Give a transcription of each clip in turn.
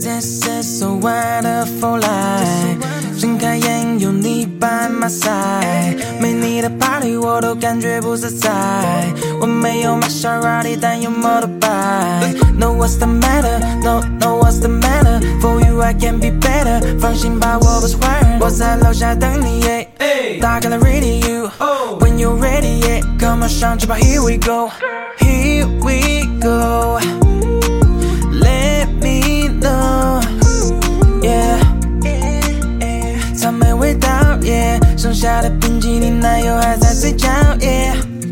This is so wonderful life，睁开眼有你 by my side，没你的 party 我都感觉不自在。我没有 Maserati，但有 motorbike。No what's the matter？No no what's the matter？For you I can be better。放心吧，我不是坏人，我在楼下等你。打开了 radio，When you ready，Come on 上车吧，Here we go，Here we go。 味道耶剩下的冰淇淋奶油还在嘴角，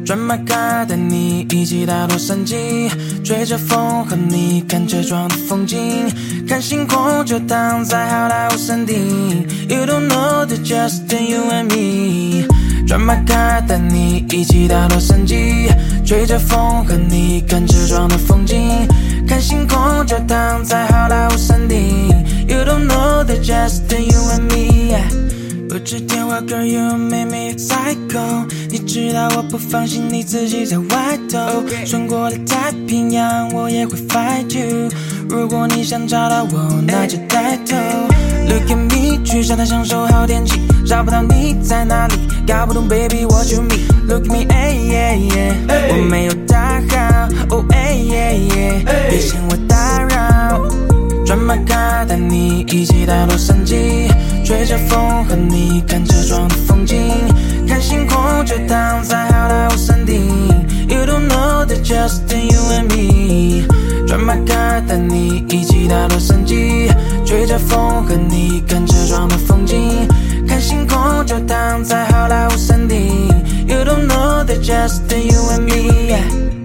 转马卡带你一起到洛杉矶，吹着风和你看车窗的风景，看星空就躺在好莱坞山顶。You don't know the just you and me。转马卡带你一起到洛杉矶，吹着风和你看车窗的风景，看星空就躺在好莱坞山顶。You don't know the just you and me。接电话，Girl you make me psycho。你知道我不放心你自己在外头，穿过了太平洋，我也会 fight you。如果你想找到我，那就带头。Look at me，去沙滩享受好天气，找不到你在哪里，搞不懂 baby what you mean。Look at me，哎耶耶，我没有大带你一起到洛杉矶。吹着风和你看车窗的风景，看星空就躺在好莱坞山顶。You don't know the just you and me。转马卡带你一起到洛杉矶，吹着风和你看车窗的风景，看星空就躺在好莱坞山顶。You don't know the just you and me